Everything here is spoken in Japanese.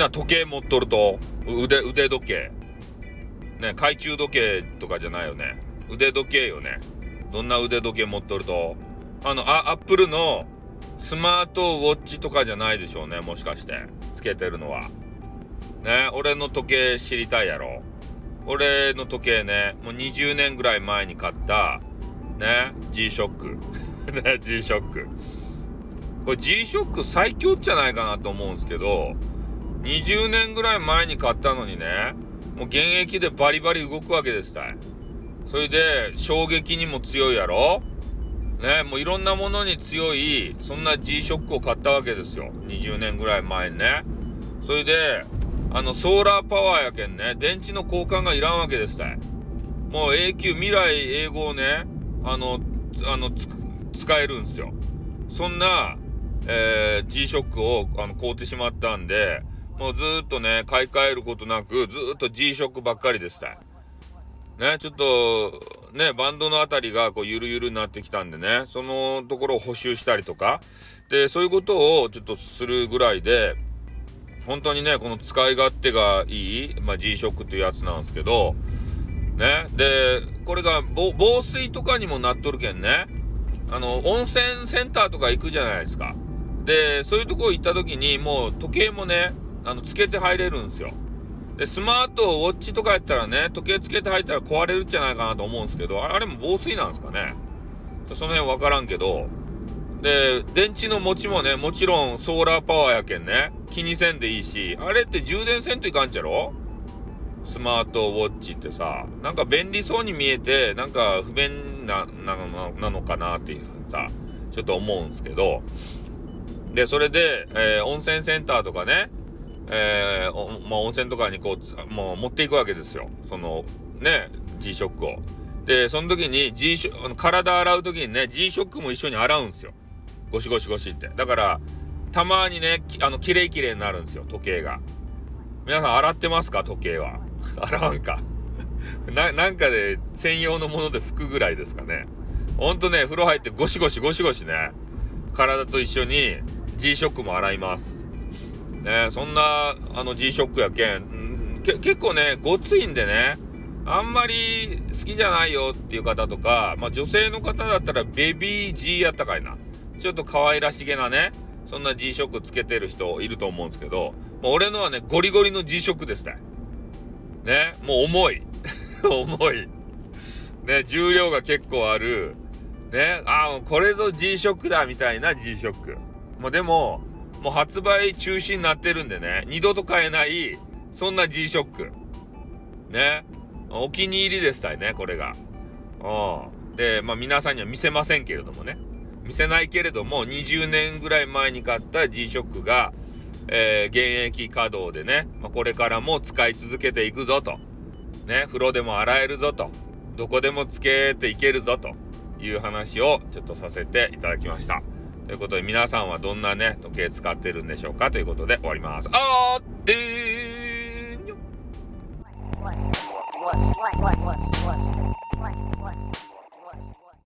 な時計持っとると、腕、腕時計。ね、懐中時計とかじゃないよね。腕時計よね。どんな腕時計持っとると。あの、あ、アップルのスマートウォッチとかじゃないでしょうね。もしかして。つけてるのは。ね、俺の時計知りたいやろ。俺の時計ね、もう20年ぐらい前に買った、ね、G-SHOCK。ね、G-SHOCK。これ G-SHOCK 最強じゃないかなと思うんですけど、20年ぐらい前に買ったのにね、もう現役でバリバリ動くわけですたい。それで、衝撃にも強いやろ？ね、もういろんなものに強い、そんな G-SHOCK を買ったわけですよ。20年ぐらい前にね。それで、あの、ソーラーパワーやけんね、電池の交換がいらんわけですたい。もう永久、未来英語をね、あの、あの、使えるんですよ。そんな、えー、G-SHOCK をあの買うてしまったんで、もうずっとね、買い替えることなく、ずっと G-SHOCK ばっかりでした。ね、ちょっと、ね、バンドのあたりがこうゆるゆるになってきたんでね、そのところを補修したりとか、で、そういうことをちょっとするぐらいで、本当にね、この使い勝手がいい、まあ、G-SHOCK っていうやつなんですけど、ね、で、これが防水とかにもなっとるけんね、あの、温泉センターとか行くじゃないですか。で、そういうとこ行った時に、もう時計もね、あの、つけて入れるんですよ。で、スマートウォッチとかやったらね、時計つけて入ったら壊れるんじゃないかなと思うんですけど、あれも防水なんですかね。その辺わからんけど、で、電池の持ちもね、もちろんソーラーパワーやけんね、気にせんでいいし、あれって充電せんといかんちゃろ？スマートウォッチってさ、なんか便利そうに見えて、なんか不便な、ななのかなっていうさ、ちょっと思うんですけど、で、それで、えー、温泉センターとかね、えー、まあ、温泉とかにこう、もう持っていくわけですよ。その、ね、G-SHOCK を。で、その時に G ショ体洗う時にね、G-SHOCK も一緒に洗うんですよ。ゴシゴシゴシって。だから、たまにね、あの、綺麗綺麗になるんですよ、時計が。皆さん洗ってますか時計は？洗わんか。な、なんかで専用のもので拭くぐらいですかね。ほんとね、風呂入ってゴシゴシゴシゴシね、体と一緒に G-SHOCK も洗います。ね、そんな、あの G-SHOCK やけん、け結構ね、ごついんでね、あんまり好きじゃないよっていう方とか、まあ女性の方だったらベビー G やったかいな。ちょっと可愛らしげなね、そんな G-SHOCK つけてる人いると思うんですけど、もう俺のはね、ゴリゴリの G-SHOCK ですね。ね、もう重い。重い。ね、重量が結構ある。ね、ああ、これぞ G-SHOCK だみたいな G-SHOCK。まあでも、もう発売中止になってるんでね、二度と買えない、そんな G-SHOCK。ね。お気に入りですたいね、これが。うん。で、まあ皆さんには見せませんけれどもね。見せないけれども、20年ぐらい前に買った G-SHOCK が、えー、現役稼働でね、まあ、これからも使い続けていくぞと。ね、風呂でも洗えるぞと。どこでもつけていけるぞという話をちょっとさせていただきました。ということで皆さんはどんなね、時計使ってるんでしょうか？ということで終わります。あーってーにょ